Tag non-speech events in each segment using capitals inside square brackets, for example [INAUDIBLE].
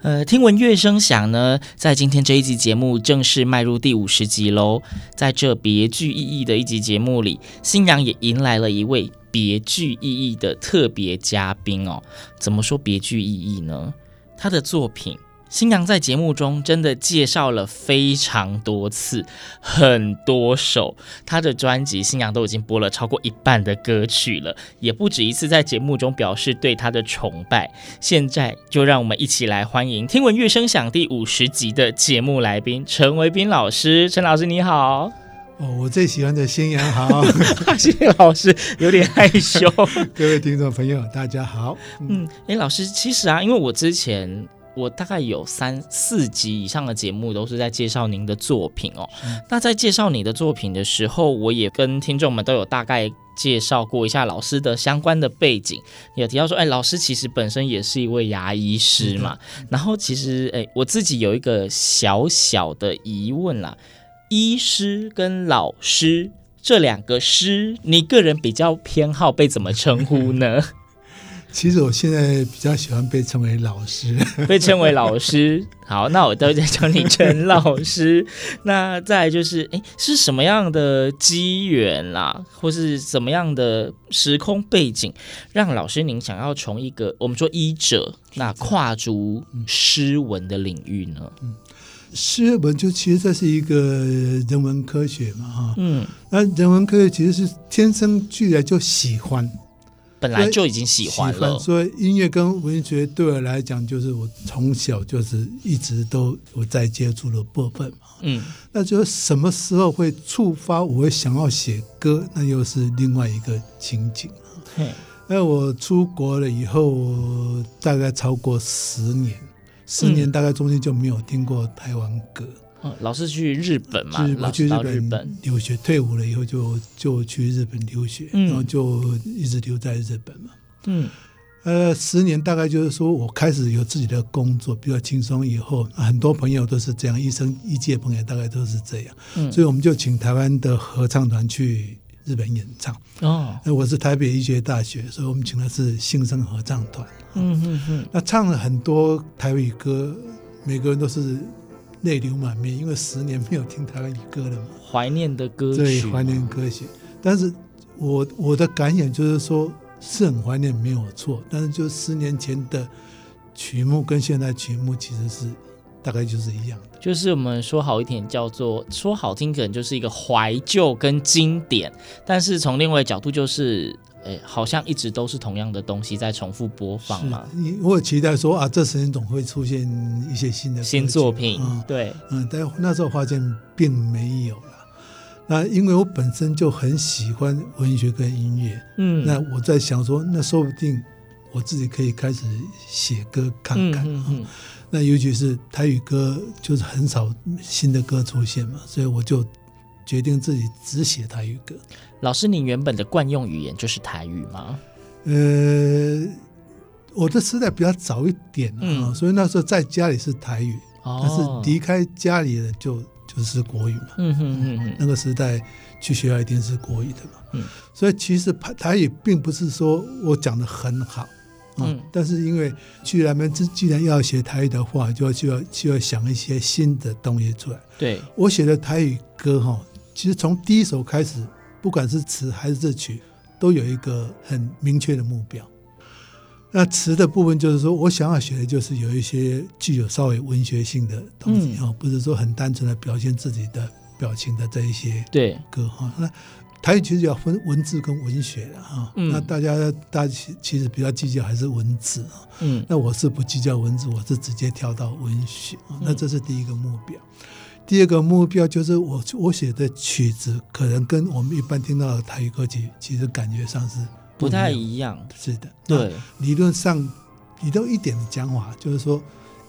呃，听闻乐声响呢，在今天这一集节目正式迈入第五十集喽。在这别具意义的一集节目里，新娘也迎来了一位别具意义的特别嘉宾哦。怎么说别具意义呢？他的作品，星洋在节目中真的介绍了非常多次，很多首。他的专辑，新娘都已经播了超过一半的歌曲了，也不止一次在节目中表示对他的崇拜。现在就让我们一起来欢迎《听闻乐声响》第五十集的节目来宾陈维斌老师。陈老师你好，哦，我最喜欢的新娘好，[LAUGHS] 谢谢老师，有点害羞。[LAUGHS] 各位听众朋友，大家好。嗯，哎，老师，其实啊，因为我之前。我大概有三四集以上的节目都是在介绍您的作品哦。那在介绍你的作品的时候，我也跟听众们都有大概介绍过一下老师的相关的背景，也提到说，哎，老师其实本身也是一位牙医师嘛。然后其实，哎，我自己有一个小小的疑问啦，医师跟老师这两个师，你个人比较偏好被怎么称呼呢？其实我现在比较喜欢被称为老师，[LAUGHS] 被称为老师。好，那我都在叫你陈老师。[LAUGHS] 那再来就是，哎，是什么样的机缘啦，或是什么样的时空背景，让老师您想要从一个我们说医者，那跨足诗文的领域呢？嗯，诗文就其实这是一个人文科学嘛，哈，嗯，那人文科学其实是天生俱来就喜欢。本来就已经喜欢了，所以音乐跟文学对我来讲，就是我从小就是一直都我在接触的部分嘛。嗯，那就什么时候会触发我会想要写歌，那又是另外一个情景。嗯，那我出国了以后，大概超过十年，十年大概中间就没有听过台湾歌。嗯，老是去日本嘛，老去日本留学，退伍了以后就就去日本留学，嗯、然后就一直留在日本嘛。嗯，呃，十年大概就是说我开始有自己的工作比较轻松以后，很多朋友都是这样，医生医界朋友大概都是这样，嗯，所以我们就请台湾的合唱团去日本演唱。哦，那我是台北医学大学，所以我们请的是新生合唱团。嗯嗯嗯，那唱了很多台语歌，每个人都是。泪流满面，因为十年没有听台湾语歌了嘛，怀念的歌曲，对，怀念歌曲。但是我我的感想就是说，是很怀念没有错，但是就十年前的曲目跟现在曲目其实是大概就是一样的。就是我们说好一点，叫做说好听，可能就是一个怀旧跟经典，但是从另外一个角度就是。哎，好像一直都是同样的东西在重复播放嘛。你我有期待说啊，这时间总会出现一些新的新作品。嗯，对，嗯，但那时候发现并没有了。那因为我本身就很喜欢文学跟音乐，嗯，那我在想说，那说不定我自己可以开始写歌看看。嗯，嗯，嗯，那尤其是台语歌，就是很少新的歌出现嘛，所以我就。决定自己只写台语歌。老师，您原本的惯用语言就是台语吗？呃，我的时代比较早一点啊，嗯、所以那时候在家里是台语，哦、但是离开家里了就就是国语嘛。嗯哼嗯嗯，那个时代去学校一定是国语的嘛。嗯，所以其实台语并不是说我讲的很好，嗯，但是因为既然们既然要学台语的话，就要就要就要想一些新的东西出来。对，我写的台语歌哈。其实从第一首开始，不管是词还是这曲，都有一个很明确的目标。那词的部分就是说我想要学的就是有一些具有稍微文学性的东西哈，嗯、不是说很单纯的表现自己的表情的这一些对歌哈。那台语其实要分文字跟文学的哈。嗯、那大家大家其其实比较计较还是文字啊。嗯。那我是不计较文字，我是直接跳到文学。那这是第一个目标。嗯、第二个目标就是我我写的曲子可能跟我们一般听到的台语歌曲其实感觉上是。不太一样，是的，对。理论上，你都一点的讲法，就是说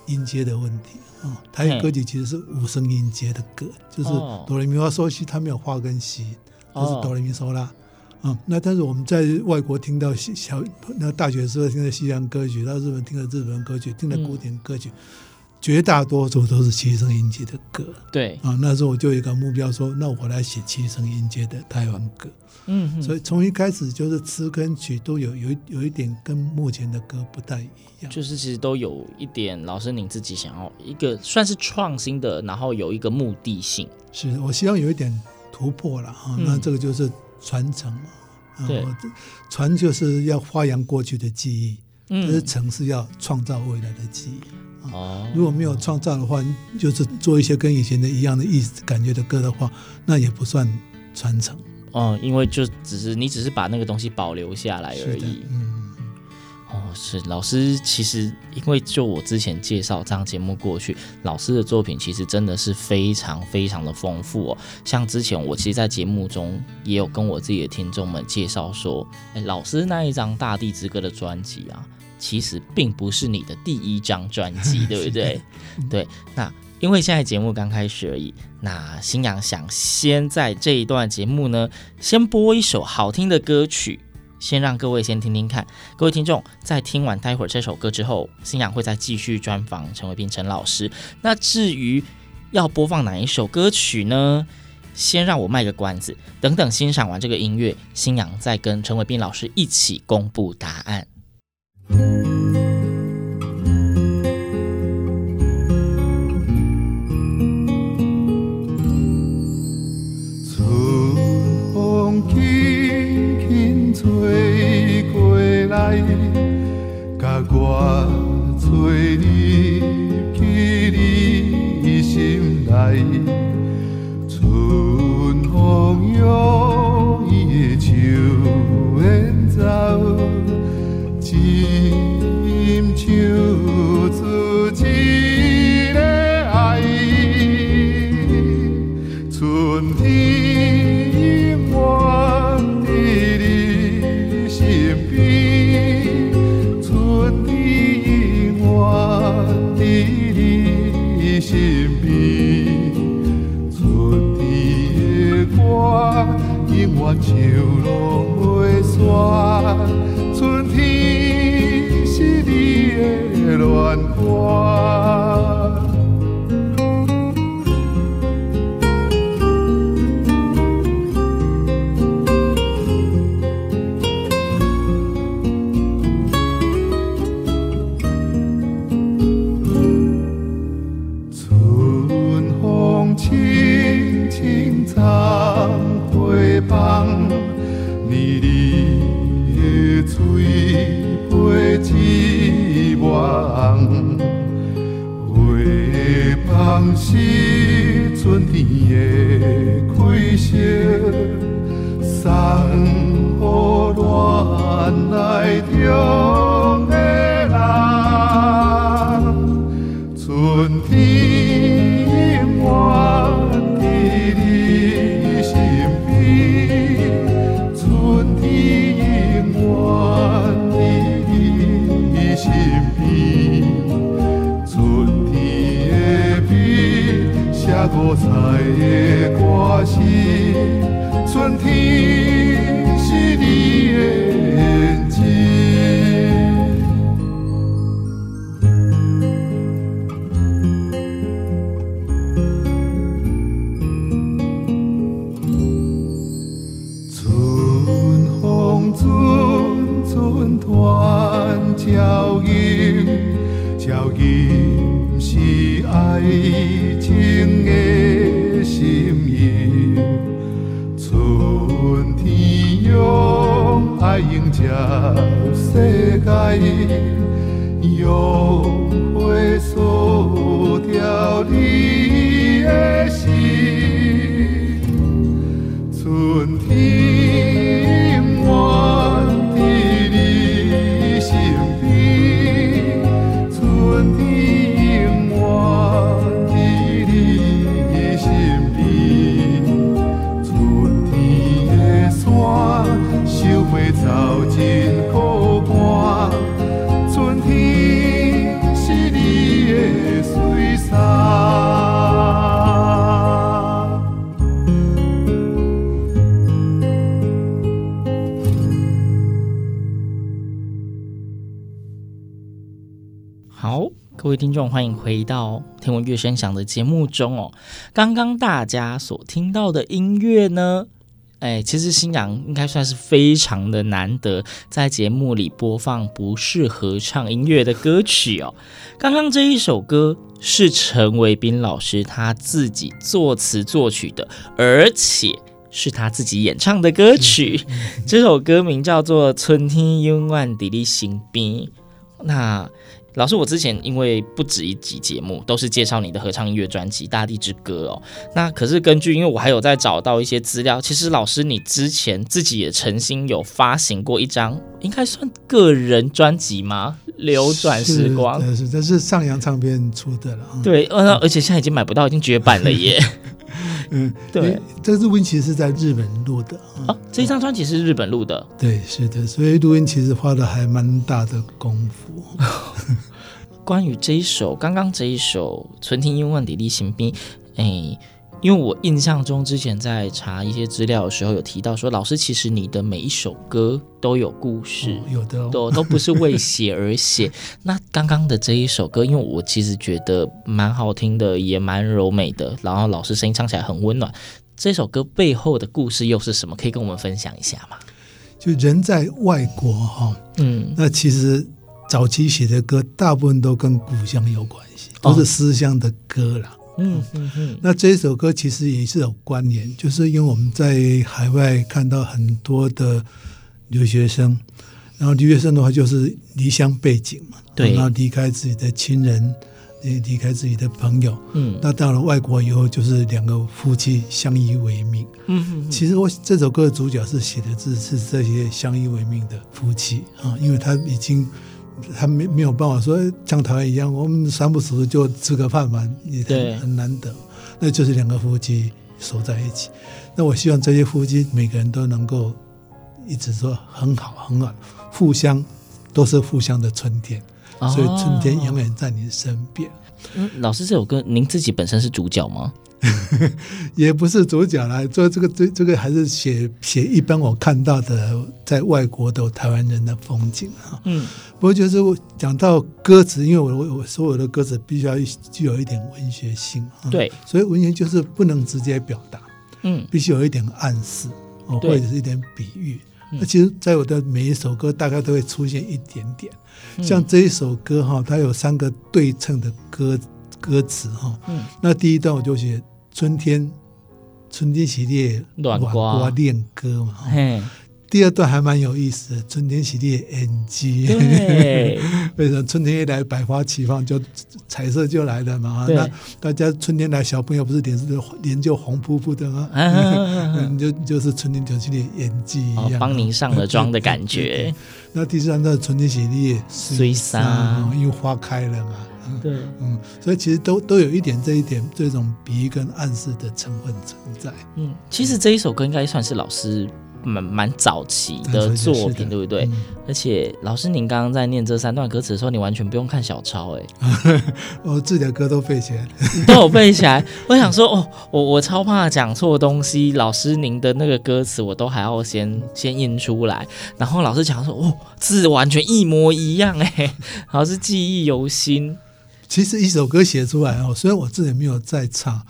音阶的问题啊。台语歌曲其实是五声音阶的歌，就是哆来咪发嗦西，它没有发跟西，就是哆来咪嗦啦。啊，那但是我们在外国听到小那大学时候听的西洋歌曲，到日本听的日本歌曲，听的古典歌曲，绝大多数都是七声音阶的歌。对啊，那时候我就有一个目标说，那我来写七声音阶的台湾歌。嗯哼，所以从一开始就是词跟曲都有有有一点跟目前的歌不太一样，就是其实都有一点老师您自己想要一个算是创新的，然后有一个目的性。是我希望有一点突破了哈，嗯、那这个就是传承嘛。对，传就是要发扬过去的记忆，嗯，是城市要创造未来的记忆。哦，如果没有创造的话，就是做一些跟以前的一样的意思感觉的歌的话，那也不算传承。哦，因为就只是你只是把那个东西保留下来而已。嗯，哦，是老师，其实因为就我之前介绍这样节目过去，老师的作品其实真的是非常非常的丰富哦。像之前我其实，在节目中也有跟我自己的听众们介绍说，哎，老师那一张《大地之歌》的专辑啊，其实并不是你的第一张专辑，[LAUGHS] 对不对？对，那。因为现在节目刚开始而已，那新阳想先在这一段节目呢，先播一首好听的歌曲，先让各位先听听看。各位听众在听完待会儿这首歌之后，新阳会再继续专访陈伟斌陈老师。那至于要播放哪一首歌曲呢？先让我卖个关子，等等欣赏完这个音乐，新阳再跟陈伟斌老师一起公布答案。世春天是你的暖光众，欢迎回到《天文乐声响》的节目中哦。刚刚大家所听到的音乐呢，哎，其实星洋应该算是非常的难得，在节目里播放不是合唱音乐的歌曲哦。刚刚这一首歌是陈维斌老师他自己作词作曲的，而且是他自己演唱的歌曲。这首歌名叫做《春天永远在你身边》。那老师，我之前因为不止一集节目都是介绍你的合唱音乐专辑《大地之歌》哦。那可是根据，因为我还有在找到一些资料，其实老师你之前自己也曾经有发行过一张，应该算个人专辑吗？流转时光这是上扬唱片出的了。对，而且现在已经买不到，已经绝版了耶。嗯，对，这个录音其实是在日本录的啊。这张专辑是日本录的，对，是的，所以录音其实花了还蛮大的功夫。[LAUGHS] 关于这一首，刚刚这一首《春天永远在你身边》，哎，因为我印象中之前在查一些资料的时候，有提到说，老师其实你的每一首歌都有故事，哦、有的、哦，都都不是为写而写。那刚刚的这一首歌，因为我其实觉得蛮好听的，也蛮柔美的，然后老师声音唱起来很温暖。这首歌背后的故事又是什么？可以跟我们分享一下吗？就人在外国哈，嗯，那其实。早期写的歌大部分都跟故乡有关系，都是思乡的歌啦。嗯嗯嗯。那这首歌其实也是有关联，就是因为我们在海外看到很多的留学生，然后留学生的话就是离乡背景嘛，对，然后离开自己的亲人，离离开自己的朋友。嗯。那到了外国以后，就是两个夫妻相依为命。嗯嗯。其实我这首歌的主角是写的字是这些相依为命的夫妻啊，因为他已经。他没没有办法说像台湾一样，我们三不五时就吃个饭嘛，也很很难得。那就是两个夫妻守在一起。那我希望这些夫妻每个人都能够一直说很好很好，互相都是互相的春天，哦、所以春天永远在你身边。嗯，老师这首歌，您自己本身是主角吗？[LAUGHS] 也不是主角啦，做这个这这个还是写写一般我看到的在外国的台湾人的风景啊。嗯，不过就是我讲到歌词，因为我我我所有的歌词必须要具有一点文学性啊。对，所以文学就是不能直接表达，嗯，必须有一点暗示哦，或者是一点比喻。那其实，在我的每一首歌，大概都会出现一点点。像这一首歌哈，它有三个对称的歌歌词哈。嗯，那第一段我就写。春天，春天是你的恋歌恋歌嘛。嘿，第二段还蛮有意思的。春天是你的眼睛，对，[LAUGHS] 为什么春天一来百花齐放，就彩色就来了嘛？那大家春天来，小朋友不是脸是脸就红扑扑的吗？[LAUGHS] 嗯，就就是春天就是你的眼睛一样，帮您上了妆的感觉。[LAUGHS] 那第三段春天是你的水杉，因为花开了嘛。对，嗯，所以其实都都有一点这一点这种比喻跟暗示的成分存在。嗯，其实这一首歌应该算是老师蛮蛮早期的作品，对不对？嗯、而且老师您刚刚在念这三段歌词的时候，你完全不用看小抄，[LAUGHS] 哎，我自己的歌都背起来，[LAUGHS] 都有背起来。我想说，哦，我我超怕讲错东西，老师您的那个歌词我都还要先先印出来，然后老师讲说，哦，字完全一模一样，哎，老师记忆犹新。其实一首歌写出来哦，虽然我自己没有在唱，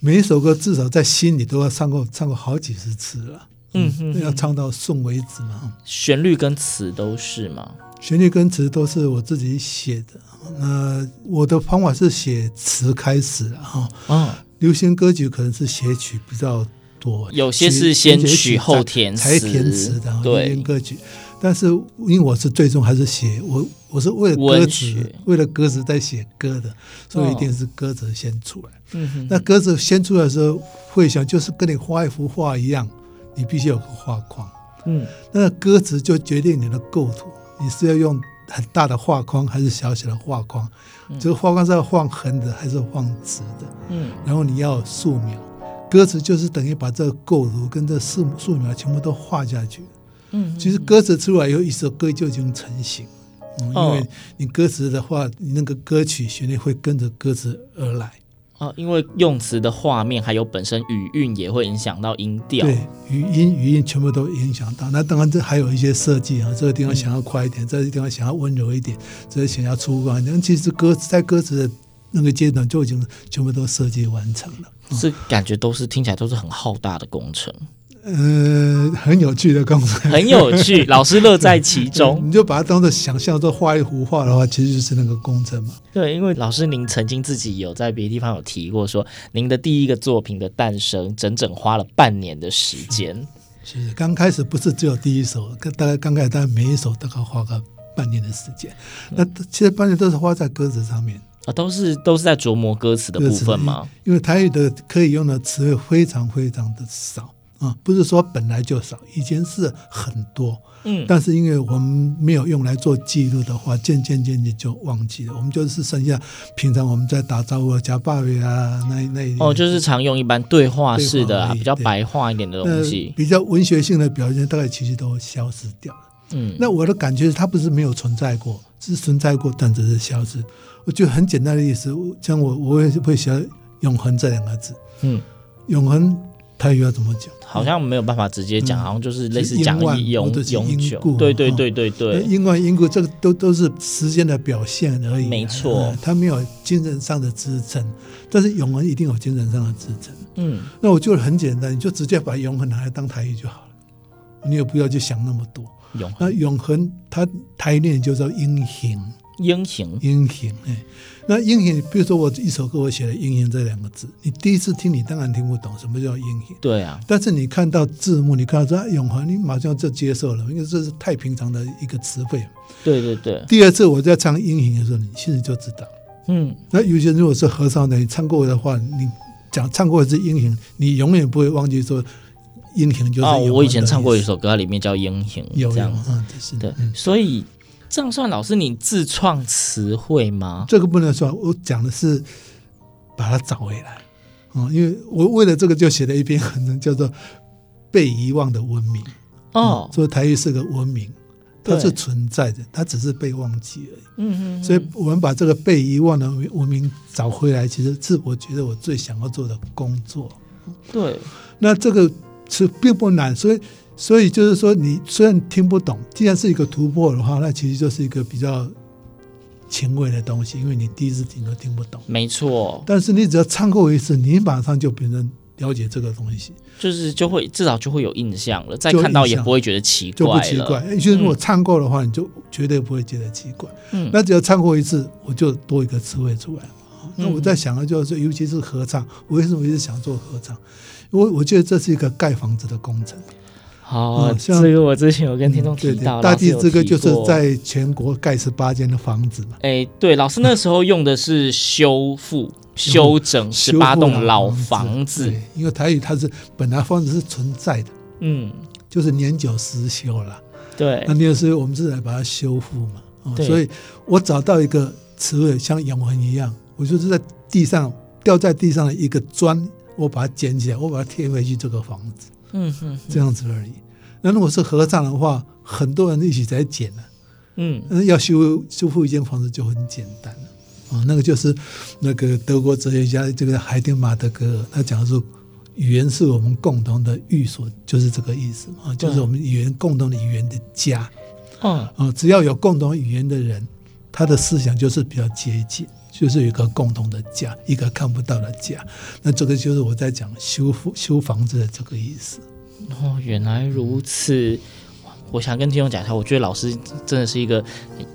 每一首歌至少在心里都要唱过唱过好几十次了。嗯嗯，要唱到顺为止嘛。旋律跟词都是吗？旋律跟词都是我自己写的。那我的方法是写词开始哈。嗯，流行歌曲可能是写曲比较多，有些是先曲后填词，才填词的。对，流行歌曲。但是因为我是最终还是写我我是为了歌词，为了歌词在写歌的，所以一定是歌词先出来。嗯哼。那歌词先出来的时候，会想就是跟你画一幅画一样，你必须有个画框。嗯。那歌词就决定你的构图，你是要用很大的画框还是小小的画框？嗯。这个画框是要放横的还是放直的？嗯。然后你要素描，歌词就是等于把这个构图跟这素素描全部都画下去。嗯，其实歌词出来以后，一首歌就已经成型。嗯，因为你歌词的话，你那个歌曲旋律会跟着歌词而来。啊，因为用词的画面还有本身语韵也会影响到音调。对，语音语音全部都影响到。那当然这还有一些设计啊，这个地方想要快一点，这个地方想要温柔一点，这个想要粗犷一点。其实歌在歌词的那个阶段就已经全部都设计完成了。是感觉都是听起来都是很浩大的工程。呃，很有趣的工程，很有趣，[LAUGHS] 老师乐在其中。你就把它当做想象，做画一幅画的话，其实就是那个工程嘛。对，因为老师您曾经自己有在别的地方有提过说，说您的第一个作品的诞生，整整花了半年的时间。其实刚开始不是只有第一首，大概刚开始大概每一首大概花个半年的时间。嗯、那其实半年都是花在歌词上面啊，都是都是在琢磨歌词的部分吗？因为台语的可以用的词汇非常非常的少。啊，不是说本来就少，以前是很多，嗯，但是因为我们没有用来做记录的话，渐渐渐渐就忘记了。我们就是剩下平常我们在打招呼、加爸比啊，那那哦，就是常用一般对话式的啊，比较白话一点的东西，比较文学性的表现，大概其实都消失掉了。嗯，那我的感觉是，它不是没有存在过，是存在过，但只是消失。我觉得很简单的意思，像我我也会写“永恒”这两个字，嗯，永恒。他又要怎么讲？好像没有办法直接讲，嗯、好像就是类似讲永永久。对对对对对，因为因故这个都都是时间的表现而已。没错，它没有精神上的支撑，但是永恒一定有精神上的支撑。嗯，那我就很简单，你就直接把永恒拿来当台语就好了，你也不要去想那么多。永恒，那永恒它台念就叫英行。英雄，英雄，哎，那英雄，比如说我一首歌，我写了“英雄”这两个字，你第一次听，你当然听不懂什么叫英雄。对啊，但是你看到字幕，你看到永恒，你马上就接受了，因为这是太平常的一个词汇。对对对。第二次我在唱英雄的时候，你其实就知道。嗯。那有些如果是和尚的，你唱过的话，你讲唱过的是英雄，你永远不会忘记说英雄就是。哦，我以前唱过一首歌，里面叫英雄，有这样子。嗯，是对，所以。这样算老师你自创词汇吗？这个不能算，我讲的是把它找回来。嗯，因为我为了这个就写了一篇文章，叫做《被遗忘的文明》。哦，所以台语是个文明，它是存在的，它只是被忘记而已。嗯嗯。所以我们把这个被遗忘的文明找回来，其实是我觉得我最想要做的工作。对。那这个是并不难，所以。所以就是说，你虽然听不懂，既然是一个突破的话，那其实就是一个比较前卫的东西，因为你第一次听都听不懂。没错。但是你只要唱过一次，你马上就变成了解这个东西，就是就会至少就会有印象了，再看到也不会觉得奇怪，就不奇怪。因为如果唱过的话，你就绝对不会觉得奇怪。嗯。那只要唱过一次，我就多一个词汇出来。那我在想的就是，尤其是合唱，我为什么一直想做合唱？因为我觉得这是一个盖房子的工程。好，这个我之前有跟听众提到，大地之歌就是在全国盖十八间的房子嘛。哎，对，老师那时候用的是修复、修整十八栋老房子，因为台语它是本来房子是存在的，嗯，就是年久失修了。对，那年久失修，我们是来把它修复嘛。所以我找到一个词汇，像永恒一样，我就是在地上掉在地上的一个砖，我把它捡起来，我把它贴回去这个房子。嗯哼，这样子而已。那如果是合葬的话，很多人一起在捡了。嗯，要修修复一间房子就很简单了。啊，那个就是那个德国哲学家这个海丁马德格尔，他讲说，语言是我们共同的寓所，就是这个意思啊，就是我们语言共同的语言的家。嗯，啊，只要有共同语言的人，他的思想就是比较接近。就是一个共同的家，一个看不到的家。那这个就是我在讲修复修房子的这个意思。哦，原来如此。我想跟听众讲一下，我觉得老师真的是一个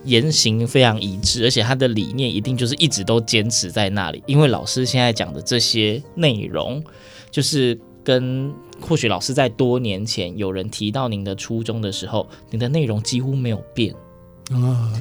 言行非常一致，而且他的理念一定就是一直都坚持在那里。因为老师现在讲的这些内容，就是跟或许老师在多年前有人提到您的初衷的时候，您的内容几乎没有变啊。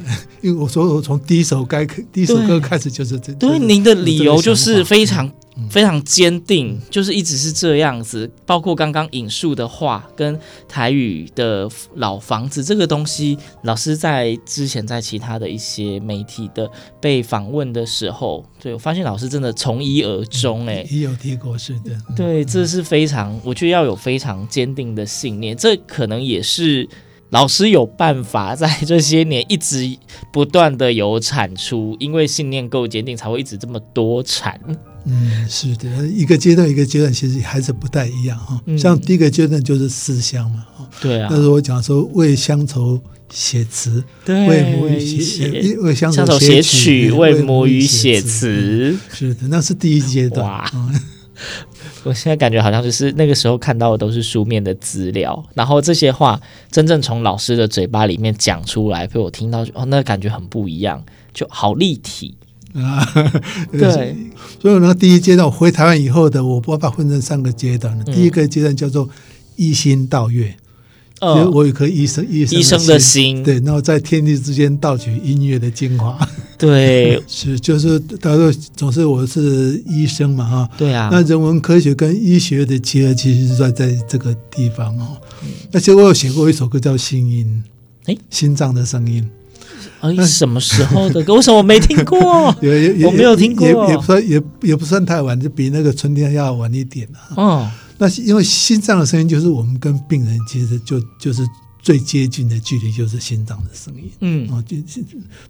因为我说我从第一首该第一首歌开始就是这，对，您的理由就是非常。非常坚定，就是一直是这样子。包括刚刚引述的话，跟台语的老房子这个东西，老师在之前在其他的一些媒体的被访问的时候，对，我发现老师真的从一而终，哎，也有提过是的。对，这是非常，我觉得要有非常坚定的信念，这可能也是老师有办法在这些年一直不断的有产出，因为信念够坚定，才会一直这么多产。嗯，是的，一个阶段一个阶段其实还是不太一样哈。像第一个阶段就是思乡嘛，对啊。那时候我讲说为乡愁写词，对，为母语写，为乡愁写曲，为母语写词。是的，那是第一阶段。哇，我现在感觉好像就是那个时候看到的都是书面的资料，然后这些话真正从老师的嘴巴里面讲出来，被我听到，哦，那感觉很不一样，就好立体。啊，[LAUGHS] 对，所以呢，第一阶段我回台湾以后的，我我把它分成三个阶段。嗯、第一个阶段叫做一心道月，哦，我有颗医生医生，医生的心，对，然后在天地之间盗取音乐的精华，对，[LAUGHS] 是就是他说总是我是医生嘛，哈，对啊，那人文科学跟医学的结合，其实是在在这个地方哦。而且我有写过一首歌叫《心音》，哎，心脏的声音。哎，什么时候的？歌？为什么我没听过？[LAUGHS] 我没有听过，也也不算也也不算太晚，就比那个春天要晚一点了。哦，那因为心脏的声音，就是我们跟病人其实就就是最接近的距离，就是心脏的声音。嗯，啊，就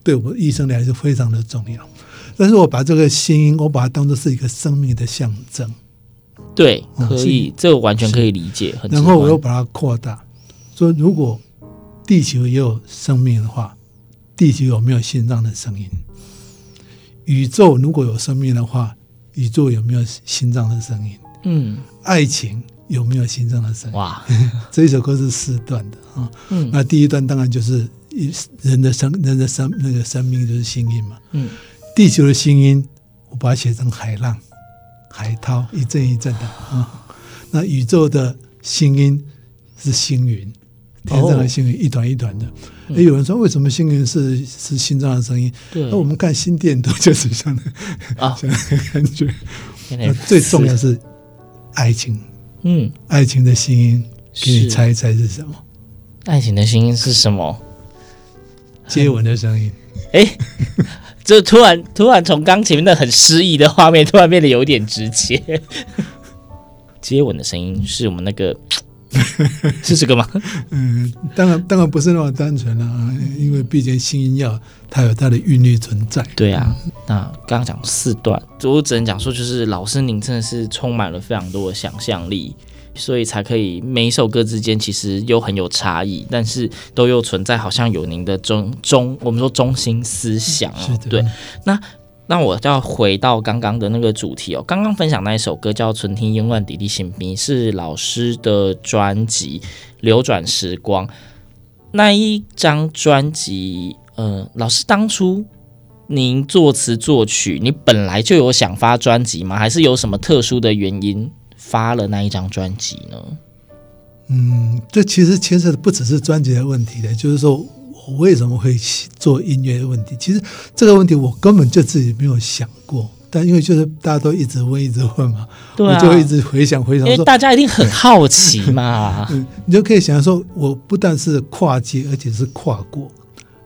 对我们医生来说非常的重要。但是我把这个心音，我把它当做是一个生命的象征。对，可以，这个完全可以理解。然后我又把它扩大，说如果地球也有生命的话。地球有没有心脏的声音？宇宙如果有生命的话，宇宙有没有心脏的声音？嗯，爱情有没有心脏的声音？哇，[LAUGHS] 这一首歌是四段的啊。嗯，那第一段当然就是一人的生人的生那个生命就是心音嘛。嗯，地球的心音，我把它写成海浪、海涛一阵一阵的啊。那宇宙的心音是星云。天上的星云一团一团的，哎，有人说为什么星云是是心脏的声音？那我们看心电图就是像啊，这样的感觉。那最重要是爱情，嗯，爱情的心音，给你猜一猜是什么？爱情的心音是什么？接吻的声音。[LAUGHS] 哎，这突然突然从刚前面的很诗意的画面，突然变得有点直接。[LAUGHS] 接吻的声音是我们那个。[LAUGHS] 是这个吗？嗯，当然，当然不是那么单纯了啊，因为毕竟新音要它有它的韵律存在。对啊，那刚刚讲四段，我只能讲说，就是老师您真的是充满了非常多的想象力，所以才可以每一首歌之间其实又很有差异，但是都又存在好像有您的中中，我们说中心思想哦。是的。对，那。那我就要回到刚刚的那个主题哦。刚刚分享那一首歌叫《春天永远在你身边》，是老师的专辑《流转时光》那一张专辑。呃，老师当初您作词作曲，你本来就有想发专辑吗？还是有什么特殊的原因发了那一张专辑呢？嗯，这其实牵涉的不只是专辑的问题的，就是说。我为什么会做音乐的问题？其实这个问题我根本就自己没有想过，但因为就是大家都一直问，一直问嘛，对啊、我就一直回想回想说，因为大家一定很好奇嘛。[LAUGHS] 嗯，你就可以想说，我不但是跨界，而且是跨过，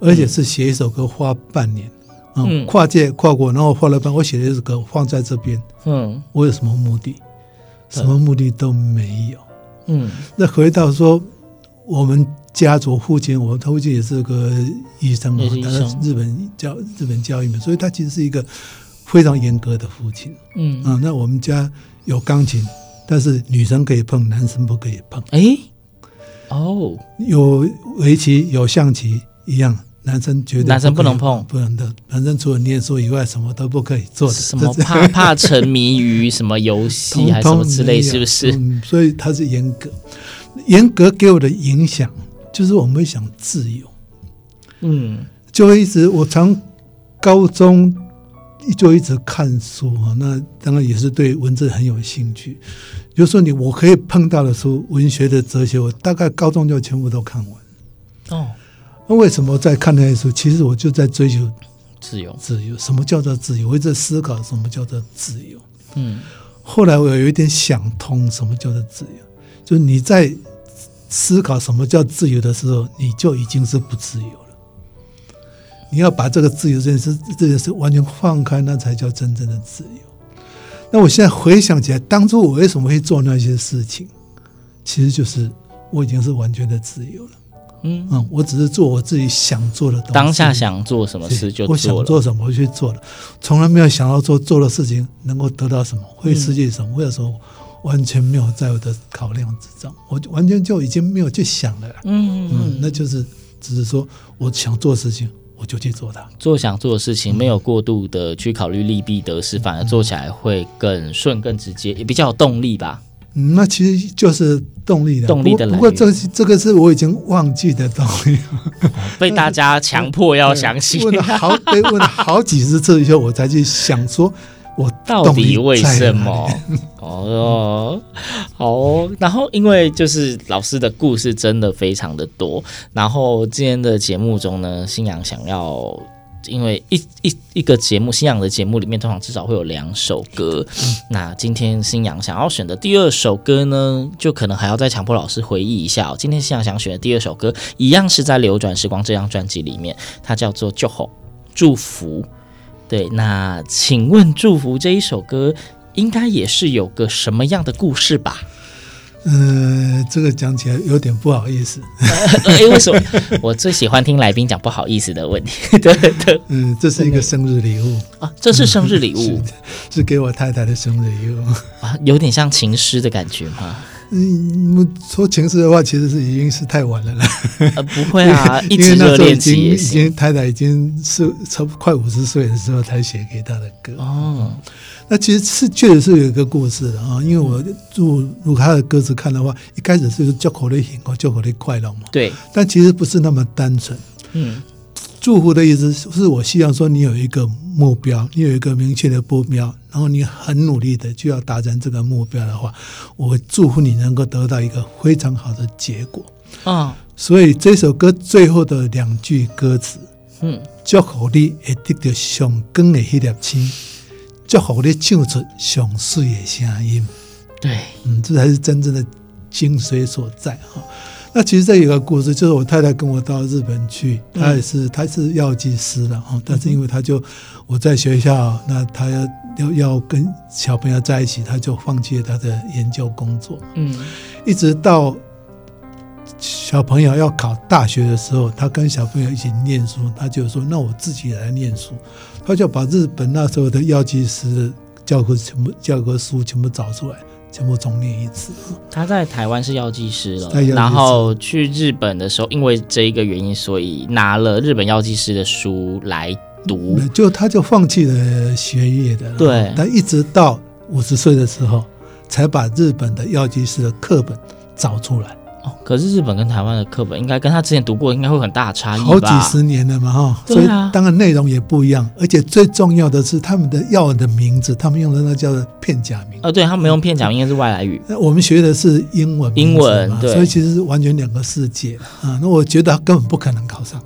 而且是写一首歌花半年，嗯，嗯跨界跨过，然后花了半，我写了一首歌放在这边，嗯，我有什么目的？什么目的都没有。嗯，那回到说我们。家族父亲，我他父亲也是个医生嘛，他是日本教日本教育嘛，所以他其实是一个非常严格的父亲。嗯啊，那我们家有钢琴，但是女生可以碰，男生不可以碰。哎，哦，有围棋，有象棋一样，男生绝对男生不能碰，不能的。男生除了念书以外，什么都不可以做的。什么 [LAUGHS] 怕怕沉迷于什么游戏还是什么之类，是不是？嗯，所以他是严格，严格给我的影响。就是我们会想自由，嗯，就会一直我从高中就一直看书啊，那当然也是对文字很有兴趣。就说你我可以碰到的书，文学的哲学，我大概高中就全部都看完。哦，那为什么在看那些书？其实我就在追求自由。自由，什么叫做自由？我一直在思考什么叫做自由。嗯，后来我有一点想通，什么叫做自由？就是你在思考什么叫自由的时候，你就已经是不自由了。你要把这个自由这件事，这件事完全放开，那才叫真正的自由。那我现在回想起来，当初我为什么会做那些事情？其实就是我已经是完全的自由了。嗯嗯，我只是做我自己想做的东西。当下想做什么事就做想做什么我就去做了，从来没有想到做做的事情能够得到什么，会失去什么，或者说完全没有在我的考量之中，我完全就已经没有去想了。嗯嗯，那就是只是说我想做事情。我就去做它，做想做的事情，没有过度的去考虑利弊得失，嗯、反而做起来会更顺、更直接，也比较有动力吧。嗯，那其实就是动力的动力的来源。不过这这个是我已经忘记的动力，[LAUGHS] 被大家强迫要相信。问了好，被问了好几十次以后，我才去想说。我到底为什么？哦，好，然后因为就是老师的故事真的非常的多，然后今天的节目中呢，新阳想要，因为一一一个节目，新阳的节目里面通常至少会有两首歌，嗯、那今天新阳想要选的第二首歌呢，就可能还要再强迫老师回忆一下哦。今天新阳想选的第二首歌，一样是在《流转时光》这张专辑里面，它叫做《祝福》，祝福。对，那请问《祝福》这一首歌应该也是有个什么样的故事吧？呃，这个讲起来有点不好意思。[LAUGHS] 哎、呃，为什么？[LAUGHS] 我最喜欢听来宾讲不好意思的问题。对 [LAUGHS] 对，嗯，这是一个生日礼物啊，这是生日礼物，嗯、是，是给我太太的生日礼物啊，有点像情诗的感觉吗？嗯，说情诗的话，其实是已经是太晚了啦。呃，不会啊，因为那时候已经已经太太已经是差不快五十岁的时候才写给他的歌。哦，那其实是确实是有一个故事的啊，因为我入入他的歌词看的话，一开始是祝福你幸福，祝福你快乐嘛。对，但其实不是那么单纯。嗯。祝福的意思是我希望说你有一个目标，你有一个明确的目标，然后你很努力的就要达成这个目标的话，我祝福你能够得到一个非常好的结果。啊、哦，所以这首歌最后的两句歌词，嗯，祝福你会得到上光的那粒星，祝福你唱出上水的声音。对，嗯，这才是真正的精髓所在哈。那其实这有个故事，就是我太太跟我到日本去，她也是，她是药剂师了哈，但是因为她就我在学校，那她要要要跟小朋友在一起，她就放弃了她的研究工作，嗯，一直到小朋友要考大学的时候，她跟小朋友一起念书，她就说：“那我自己来念书。”她就把日本那时候的药剂师的教科全部教科书全部找出来。全部重念一次。他在台湾是药剂师了，然后去日本的时候，因为这一个原因，所以拿了日本药剂师的书来读。就他就放弃了学业的，对。但一直到五十岁的时候，才把日本的药剂师的课本找出来。可是日本跟台湾的课本应该跟他之前读过应该会很大差异？好几十年了嘛，哈、啊，所以当然内容也不一样，而且最重要的是他们的药的名字，他们用的那叫做片假名。哦，对他们用片假名，应该是外来语。那我们学的是英文，英文对，所以其实是完全两个世界啊。那我觉得他根本不可能考上。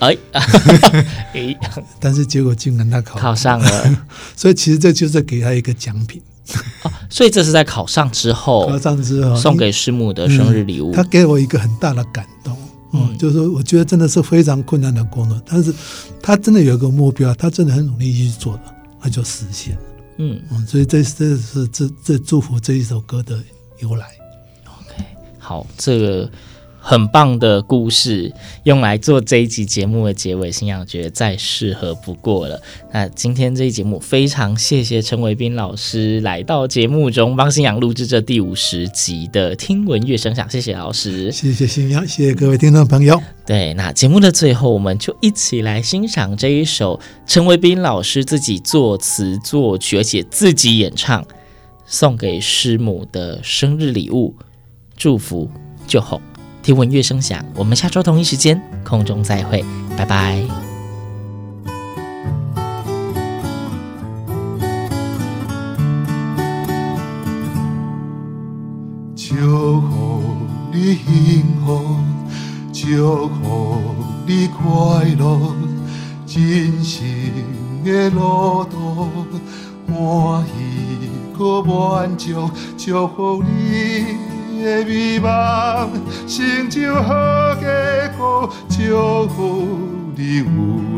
哎，[LAUGHS] [LAUGHS] 但是结果竟然他考考上了，[LAUGHS] 所以其实这就是给他一个奖品。[LAUGHS] 哦，所以这是在考上之后，考上之后送给师母的生日礼物。嗯，他给我一个很大的感动，嗯，嗯，就是说，我觉得真的是非常困难的工作，但是他真的有一个目标，他真的很努力去做的，他就实现了。嗯嗯，所以这这是这这祝福这一首歌的由来。OK，好，这个。很棒的故事，用来做这一集节目的结尾，新阳觉得再适合不过了。那今天这一节目非常谢谢陈维斌老师来到节目中，帮新阳录制这第五十集的听闻乐声响，谢谢老师，谢谢新阳，谢谢各位听众朋友。对，那节目的最后，我们就一起来欣赏这一首陈维斌老师自己作词作曲，而且自己演唱，送给师母的生日礼物，祝福就好。听闻乐声响，我们下周同一时间空中再会，拜拜。祝福你幸福，祝福你快乐，真心的路途，欢喜可满足，祝福你。的美梦成就好结果，祝福你有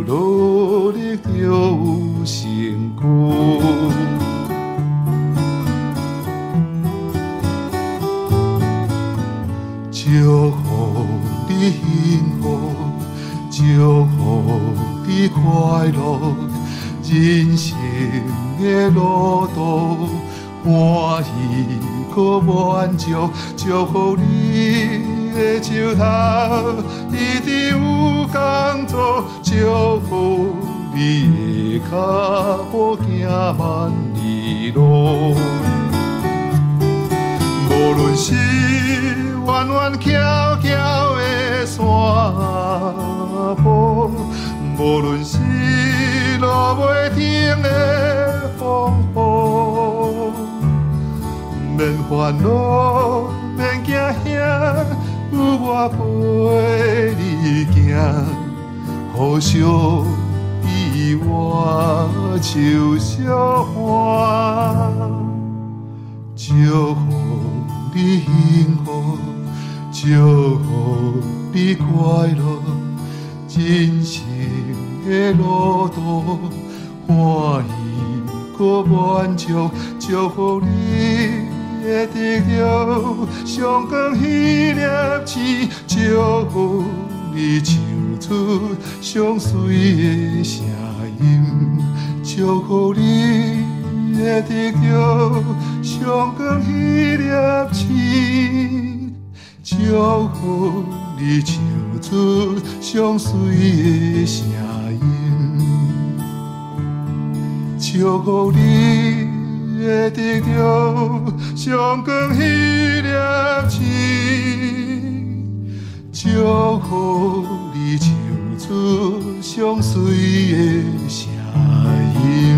努力就有成功。祝福你幸福，祝福你快乐，人生的路途欢喜可满足，祝福你的手头一直有工作，祝福你的脚步行万里路，无论是。弯弯翘翘的山坡，无论是路袂停的风雨，免烦恼，免惊吓，有我陪你行，互相依偎，笑相欢，祝福你幸福。祝福你快乐，人生的路途欢喜可满足，祝福你会得到上光彼粒星，祝福你唱出上水的声音，祝福你会得到上光彼粒星。祝福你唱出上水的声音，祝福你会得到上光那颗星，祝福你唱出伤水的声音。